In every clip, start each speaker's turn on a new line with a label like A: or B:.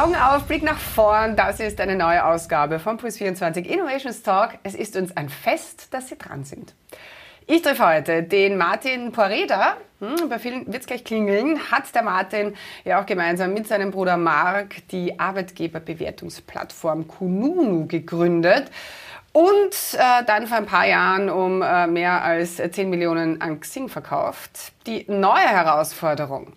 A: Augen auf, Blick nach vorn. Das ist eine neue Ausgabe von Puls 24 Innovations Talk. Es ist uns ein Fest, dass Sie dran sind. Ich treffe heute den Martin Poreda. Hm, bei vielen wird es gleich klingeln. Hat der Martin ja auch gemeinsam mit seinem Bruder Marc die Arbeitgeberbewertungsplattform Kununu gegründet und äh, dann vor ein paar Jahren um äh, mehr als 10 Millionen an Xing verkauft. Die neue Herausforderung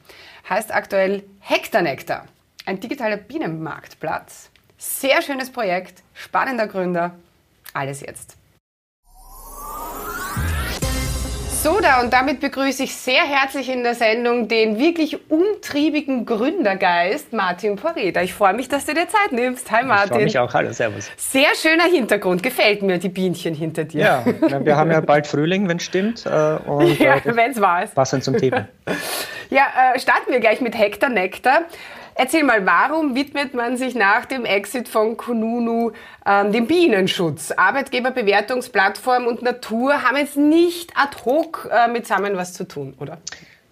A: heißt aktuell Hekternektar, ein digitaler Bienenmarktplatz. Sehr schönes Projekt, spannender Gründer. Alles jetzt. So, da und damit begrüße ich sehr herzlich in der Sendung den wirklich umtriebigen Gründergeist Martin Poreda. Ich freue mich, dass du dir Zeit nimmst. Hi Martin. Ich
B: freue mich auch. Hallo, servus.
A: Sehr schöner Hintergrund. Gefällt mir, die Bienchen hinter dir.
B: Ja, wir haben ja bald Frühling, wenn es stimmt.
A: Äh, und, ja, äh, wenn es ist.
B: Passend zum Thema.
A: ja, äh, starten wir gleich mit Hektar Nektar. Erzähl mal, warum widmet man sich nach dem Exit von Kununu ähm, dem Bienenschutz? Arbeitgeberbewertungsplattform und Natur haben jetzt nicht ad hoc äh, mitsammen was zu tun, oder?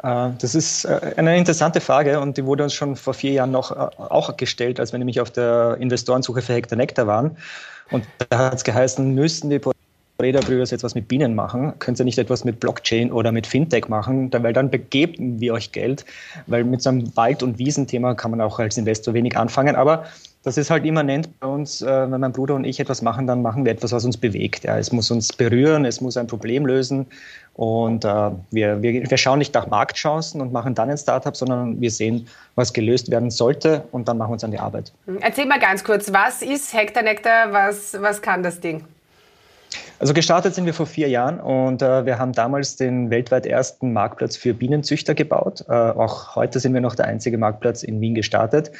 B: Äh, das ist äh, eine interessante Frage und die wurde uns schon vor vier Jahren noch äh, auch gestellt, als wir nämlich auf der Investorensuche für Hektar Nektar waren. Und da hat es geheißen, müssten die Räderbrüder jetzt was mit Bienen machen, könnt ihr nicht etwas mit Blockchain oder mit Fintech machen, weil dann begeben wir euch Geld, weil mit so einem Wald- und Wiesenthema kann man auch als Investor wenig anfangen, aber das ist halt immanent bei uns, äh, wenn mein Bruder und ich etwas machen, dann machen wir etwas, was uns bewegt. Ja, es muss uns berühren, es muss ein Problem lösen und äh, wir, wir, wir schauen nicht nach Marktchancen und machen dann ein Startup, sondern wir sehen, was gelöst werden sollte und dann machen wir uns an die Arbeit.
A: Erzähl mal ganz kurz, was ist Hektar Nektar, was, was kann das Ding?
B: Also gestartet sind wir vor vier Jahren und äh, wir haben damals den weltweit ersten Marktplatz für Bienenzüchter gebaut. Äh, auch heute sind wir noch der einzige Marktplatz in Wien gestartet.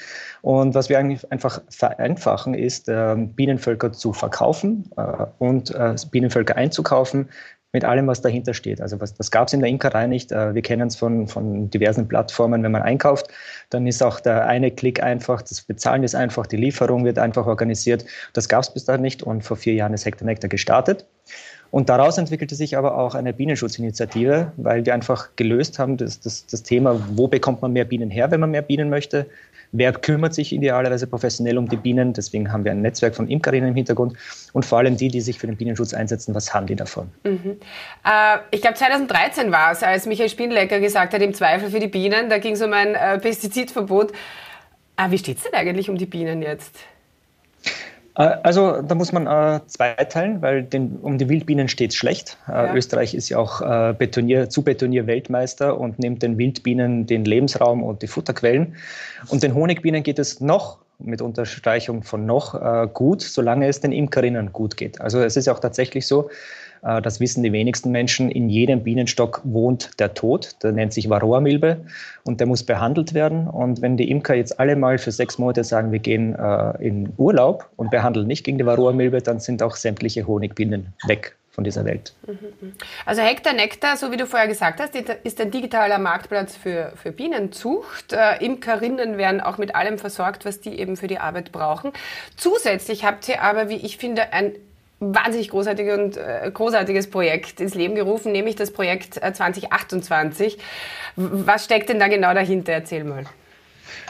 B: Und was wir eigentlich einfach vereinfachen, ist, äh, Bienenvölker zu verkaufen äh, und äh, Bienenvölker einzukaufen, mit allem, was dahinter steht. Also was, das gab es in der Imkerei nicht. Äh, wir kennen es von, von diversen Plattformen. Wenn man einkauft, dann ist auch der eine Klick einfach, das Bezahlen ist einfach, die Lieferung wird einfach organisiert. Das gab es bis dahin nicht und vor vier Jahren ist Hector Nectar gestartet. Und daraus entwickelte sich aber auch eine Bienenschutzinitiative, weil wir einfach gelöst haben, das, das, das Thema, wo bekommt man mehr Bienen her, wenn man mehr Bienen möchte, Wer kümmert sich idealerweise professionell um die Bienen? Deswegen haben wir ein Netzwerk von Imkerinnen im Hintergrund. Und vor allem die, die sich für den Bienenschutz einsetzen, was haben die davon? Mhm.
A: Äh, ich glaube, 2013 war es, als Michael Spinlecker gesagt hat, im Zweifel für die Bienen, da ging es um ein äh, Pestizidverbot. Äh, wie steht es denn eigentlich um die Bienen jetzt?
B: Äh, also da muss man äh, zweiteilen, weil den, um die Wildbienen steht es schlecht. Äh, ja. Österreich ist ja auch äh, Betonier, zu Betonier-Weltmeister und nimmt den Wildbienen den Lebensraum und die Futterquellen. Und den Honigbienen geht es noch mit Unterstreichung von noch äh, gut, solange es den Imkerinnen gut geht. Also es ist ja auch tatsächlich so, das wissen die wenigsten Menschen. In jedem Bienenstock wohnt der Tod. Der nennt sich Varroa-Milbe und der muss behandelt werden. Und wenn die Imker jetzt alle mal für sechs Monate sagen, wir gehen äh, in Urlaub und behandeln nicht gegen die Varroa-Milbe, dann sind auch sämtliche Honigbienen weg von dieser Welt.
A: Also Hektar Nektar, so wie du vorher gesagt hast, ist ein digitaler Marktplatz für, für Bienenzucht. Äh, Imkerinnen werden auch mit allem versorgt, was die eben für die Arbeit brauchen. Zusätzlich habt ihr aber, wie ich finde, ein wahnsinnig großartiges und äh, großartiges Projekt ins Leben gerufen, nämlich das Projekt äh, 2028. Was steckt denn da genau dahinter? Erzähl mal.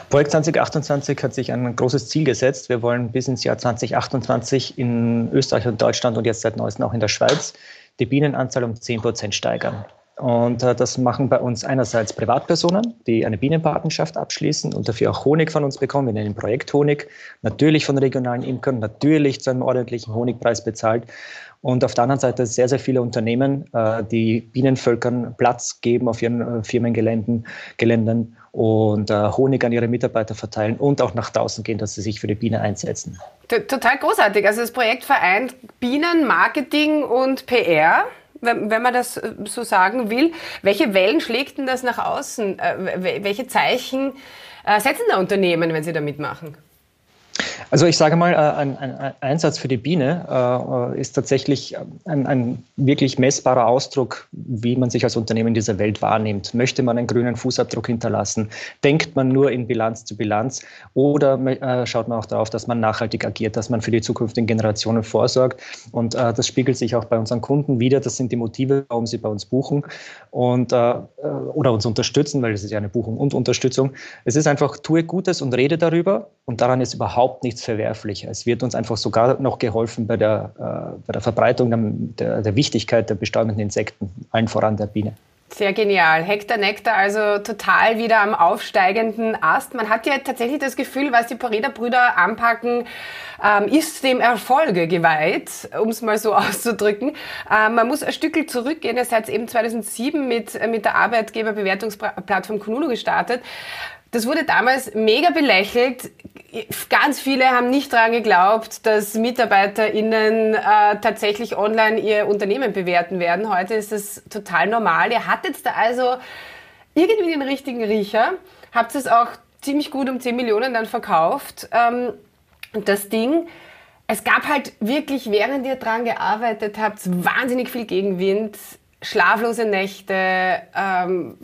B: Projekt 2028 hat sich ein großes Ziel gesetzt. Wir wollen bis ins Jahr 2028 in Österreich und Deutschland und jetzt seit neuestem auch in der Schweiz die Bienenanzahl um 10 Prozent steigern. Und äh, das machen bei uns einerseits Privatpersonen, die eine Bienenpartnerschaft abschließen und dafür auch Honig von uns bekommen. Wir nennen Projekt Honig. Natürlich von regionalen Imkern, natürlich zu einem ordentlichen Honigpreis bezahlt. Und auf der anderen Seite sehr, sehr viele Unternehmen, äh, die Bienenvölkern Platz geben auf ihren äh, Firmengeländen Geländen und äh, Honig an ihre Mitarbeiter verteilen und auch nach draußen gehen, dass sie sich für die Biene einsetzen.
A: Total großartig. Also das Projekt vereint Bienen, Marketing und PR wenn, wenn man das äh, so sagen will. Welche Wellen schlägt denn das nach außen? Äh, welche Zeichen äh, setzen da Unternehmen, wenn sie da mitmachen?
B: Also ich sage mal, äh, ein, ein Einsatz für die Biene äh, ist tatsächlich ein, ein, wirklich messbarer Ausdruck, wie man sich als Unternehmen in dieser Welt wahrnimmt. Möchte man einen grünen Fußabdruck hinterlassen? Denkt man nur in Bilanz zu Bilanz? Oder äh, schaut man auch darauf, dass man nachhaltig agiert, dass man für die zukünftigen Generationen vorsorgt? Und äh, das spiegelt sich auch bei unseren Kunden wieder. Das sind die Motive, warum sie bei uns buchen und, äh, oder uns unterstützen, weil es ist ja eine Buchung und Unterstützung. Es ist einfach, tue Gutes und rede darüber. Und daran ist überhaupt nichts verwerflich. Es wird uns einfach sogar noch geholfen bei der, äh, bei der Verbreitung der, der Wichtigkeit der bestäubenden Insekten, allen voran der Biene.
A: Sehr genial. Hektar Nektar also total wieder am aufsteigenden Ast. Man hat ja tatsächlich das Gefühl, was die Pareda-Brüder anpacken, ähm, ist dem Erfolge geweiht, um es mal so auszudrücken. Ähm, man muss ein Stückel zurückgehen. Ihr seid eben 2007 mit, mit der Arbeitgeberbewertungsplattform Kununu gestartet. Das wurde damals mega belächelt. Ganz viele haben nicht daran geglaubt, dass MitarbeiterInnen äh, tatsächlich online ihr Unternehmen bewerten werden. Heute ist es total normal. Ihr hattet da also irgendwie den richtigen Riecher, habt es auch ziemlich gut um 10 Millionen dann verkauft. Ähm, das Ding, es gab halt wirklich, während ihr dran gearbeitet habt, wahnsinnig viel Gegenwind, schlaflose Nächte, ähm,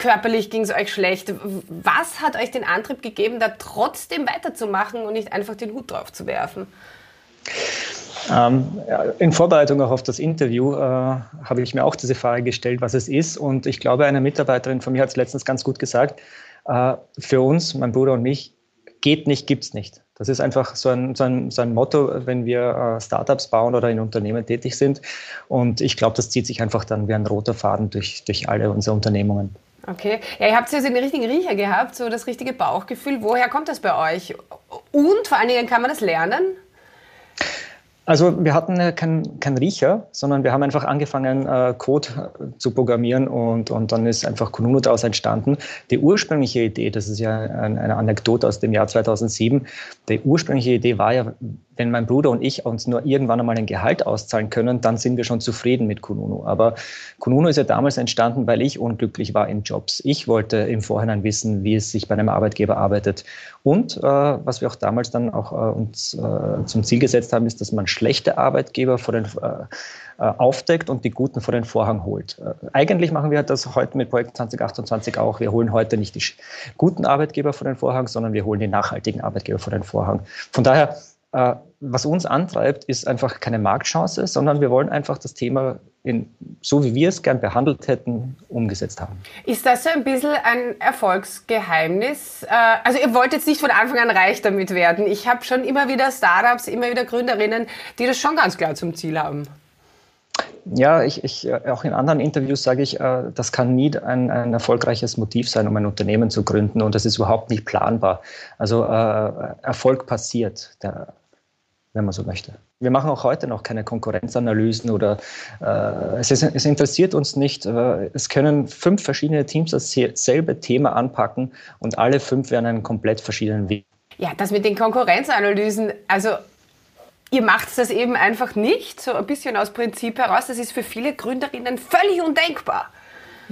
A: körperlich ging es euch schlecht. Was hat euch den Antrieb gegeben, da trotzdem weiterzumachen und nicht einfach den Hut drauf zu werfen?
B: Ähm, in Vorbereitung auch auf das Interview äh, habe ich mir auch diese Frage gestellt, was es ist. Und ich glaube, eine Mitarbeiterin von mir hat es letztens ganz gut gesagt. Äh, für uns, mein Bruder und mich, geht nicht, gibt es nicht. Das ist einfach so ein, so ein, so ein Motto, wenn wir äh, Startups bauen oder in Unternehmen tätig sind. Und ich glaube, das zieht sich einfach dann wie ein roter Faden durch, durch alle unsere Unternehmungen.
A: Okay. Ja, ihr habt ja so den richtigen Riecher gehabt, so das richtige Bauchgefühl. Woher kommt das bei euch? Und vor allen Dingen, kann man das lernen?
B: Also wir hatten keinen kein Riecher, sondern wir haben einfach angefangen, äh, Code äh, zu programmieren und, und dann ist einfach Kununu daraus entstanden. Die ursprüngliche Idee, das ist ja eine Anekdote aus dem Jahr 2007, die ursprüngliche Idee war ja, wenn mein Bruder und ich uns nur irgendwann einmal ein Gehalt auszahlen können, dann sind wir schon zufrieden mit Kununu. Aber Kununu ist ja damals entstanden, weil ich unglücklich war in Jobs. Ich wollte im Vorhinein wissen, wie es sich bei einem Arbeitgeber arbeitet. Und äh, was wir auch damals dann auch äh, uns äh, zum Ziel gesetzt haben, ist, dass man schlechte Arbeitgeber vor den, äh, äh, aufdeckt und die guten vor den Vorhang holt. Äh, eigentlich machen wir das heute mit Projekt 2028 auch. Wir holen heute nicht die guten Arbeitgeber vor den Vorhang, sondern wir holen die nachhaltigen Arbeitgeber vor den Vorhang. Von daher was uns antreibt, ist einfach keine Marktchance, sondern wir wollen einfach das Thema in, so wie wir es gern behandelt hätten, umgesetzt haben.
A: Ist das so ein bisschen ein Erfolgsgeheimnis? Äh, also ihr wollt jetzt nicht von Anfang an reich damit werden. Ich habe schon immer wieder Startups, immer wieder Gründerinnen, die das schon ganz klar zum Ziel haben.
B: Ja, ich, ich, äh, auch in anderen Interviews sage ich, das kann nie ein, ein, erfolgreiches Motiv sein, um ein Unternehmen zu gründen und das ist überhaupt nicht planbar. Also äh, Erfolg passiert. Der wenn man so möchte. Wir machen auch heute noch keine Konkurrenzanalysen oder äh, es, ist, es, interessiert uns nicht. Es können fünf verschiedene Teams dasselbe Thema anpacken und alle fünf werden einen komplett verschiedenen Weg.
A: Ja, das mit den Konkurrenzanalysen, also ihr macht das eben einfach nicht, so ein bisschen aus Prinzip heraus. Das ist für viele Gründerinnen völlig undenkbar.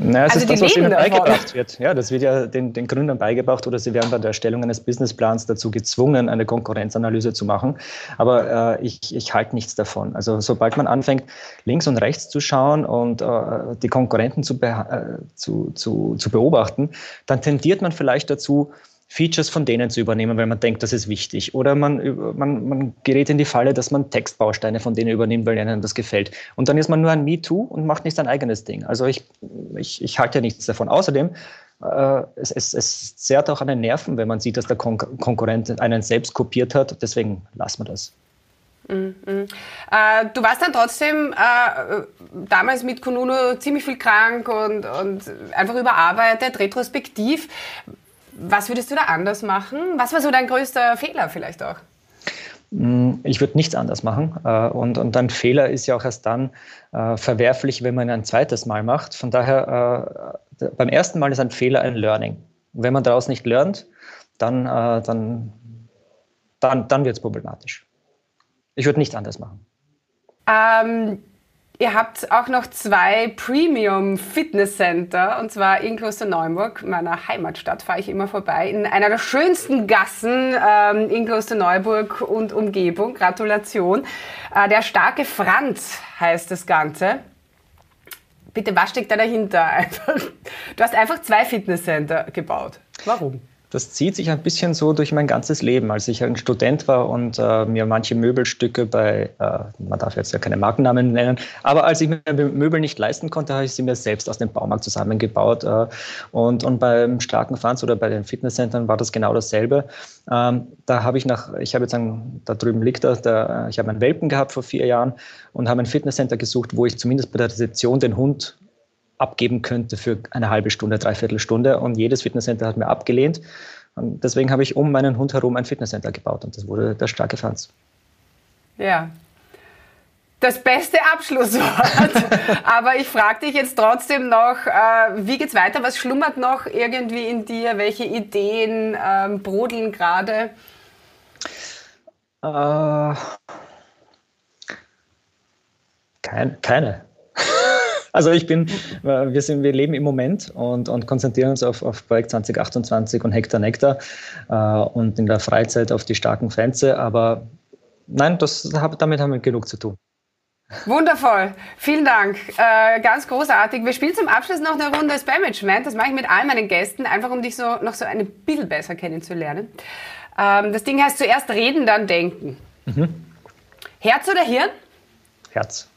B: Naja, es also ist das, was ihnen beigebracht wird. Ja, das wird ja den, den, Gründern beigebracht oder sie werden bei der Erstellung eines Businessplans dazu gezwungen, eine Konkurrenzanalyse zu machen. Aber äh, ich, ich halte nichts davon. Also sobald man anfängt, links und rechts zu schauen und äh, die Konkurrenten zu, äh, zu, zu, zu beobachten, dann tendiert man vielleicht dazu, Features von denen zu übernehmen, weil man denkt, das ist wichtig. Oder man, man, man gerät in die Falle, dass man Textbausteine von denen übernimmt, weil ihnen das gefällt. Und dann ist man nur ein MeToo und macht nicht sein eigenes Ding. Also ich, ich, ich halte ja nichts davon. Außerdem, äh, es, es, es zerrt auch an den Nerven, wenn man sieht, dass der Kon Konkurrent einen selbst kopiert hat. Deswegen lassen wir das.
A: Mm -hmm. äh, du warst dann trotzdem äh, damals mit Kununu ziemlich viel krank und, und einfach überarbeitet, retrospektiv. Was würdest du da anders machen? Was war so dein größter Fehler vielleicht auch?
B: Mm, ich würde nichts anders machen. Äh, und, und ein Fehler ist ja auch erst dann äh, verwerflich, wenn man ihn ein zweites Mal macht. Von daher, äh, beim ersten Mal ist ein Fehler ein Learning. Wenn man daraus nicht lernt, dann, dann, dann, dann wird es problematisch. Ich würde nichts anders machen.
A: Ähm, Ihr habt auch noch zwei Premium Fitness Center und zwar in Klosterneuburg, meiner Heimatstadt, fahre ich immer vorbei, in einer der schönsten Gassen ähm, in Klosterneuburg und Umgebung. Gratulation. Äh, der starke Franz heißt das Ganze. Bitte, was steckt da dahinter? Du hast einfach zwei Fitnesscenter gebaut. Warum?
B: Das zieht sich ein bisschen so durch mein ganzes Leben. Als ich ein Student war und äh, mir manche Möbelstücke bei, äh, man darf jetzt ja keine Markennamen nennen, aber als ich mir Möbel nicht leisten konnte, habe ich sie mir selbst aus dem Baumarkt zusammengebaut. Äh, und, und beim starken Fans oder bei den Fitnesscentern war das genau dasselbe. Ähm, da habe ich nach, ich habe jetzt einen, da drüben liegt er, der, ich habe einen Welpen gehabt vor vier Jahren und habe ein Fitnesscenter gesucht, wo ich zumindest bei der Rezeption den Hund abgeben könnte für eine halbe Stunde, dreiviertel Stunde. Und jedes Fitnesscenter hat mir abgelehnt. Und deswegen habe ich um meinen Hund herum ein Fitnesscenter gebaut und das wurde der starke Franz.
A: Ja. Das beste Abschlusswort. Aber ich frage dich jetzt trotzdem noch, äh, wie geht's weiter? Was schlummert noch irgendwie in dir? Welche Ideen ähm, brodeln gerade?
B: Äh, kein, keine. Also ich bin, äh, wir, sind, wir leben im Moment und, und konzentrieren uns auf, auf Projekt 2028 und Hektar Nektar äh, und in der Freizeit auf die starken Fenster. Aber nein, das, damit haben wir genug zu tun.
A: Wundervoll, vielen Dank. Äh, ganz großartig. Wir spielen zum Abschluss noch eine Runde Spam-Management. Das mache ich mit all meinen Gästen, einfach um dich so noch so ein bisschen besser kennenzulernen. Ähm, das Ding heißt zuerst reden, dann denken. Mhm. Herz oder Hirn?
B: Herz.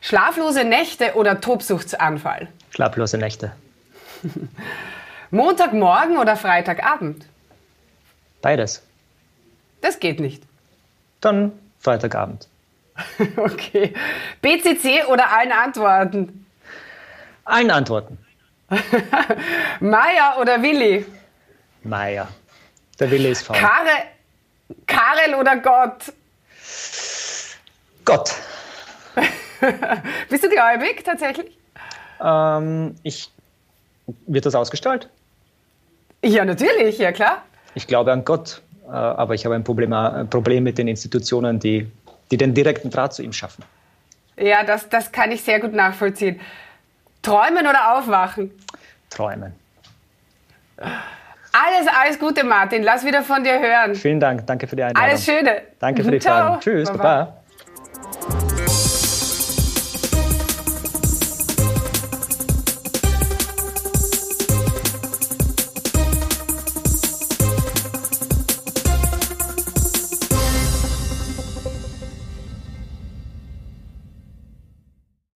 A: Schlaflose Nächte oder Tobsuchtsanfall?
B: Schlaflose Nächte.
A: Montagmorgen oder Freitagabend?
B: Beides.
A: Das geht nicht.
B: Dann Freitagabend.
A: okay. BCC oder allen Antworten?
B: Allen Antworten.
A: Meier oder Willi?
B: Meier. Der Willi ist faul.
A: Kare, Karel oder Gott?
B: Gott.
A: Bist du gläubig tatsächlich?
B: Ähm, ich, wird das ausgestrahlt?
A: Ja, natürlich, ja klar.
B: Ich glaube an Gott, äh, aber ich habe ein Problem, ein äh, Problem mit den Institutionen, die, die den direkten Draht zu ihm schaffen.
A: Ja, das, das kann ich sehr gut nachvollziehen. Träumen oder aufwachen?
B: Träumen.
A: Alles, alles Gute, Martin. Lass wieder von dir hören.
B: Vielen Dank. Danke für die Einladung.
A: Alles Schöne.
B: Danke für die Ciao. Fragen. Tschüss. Baba. Baba.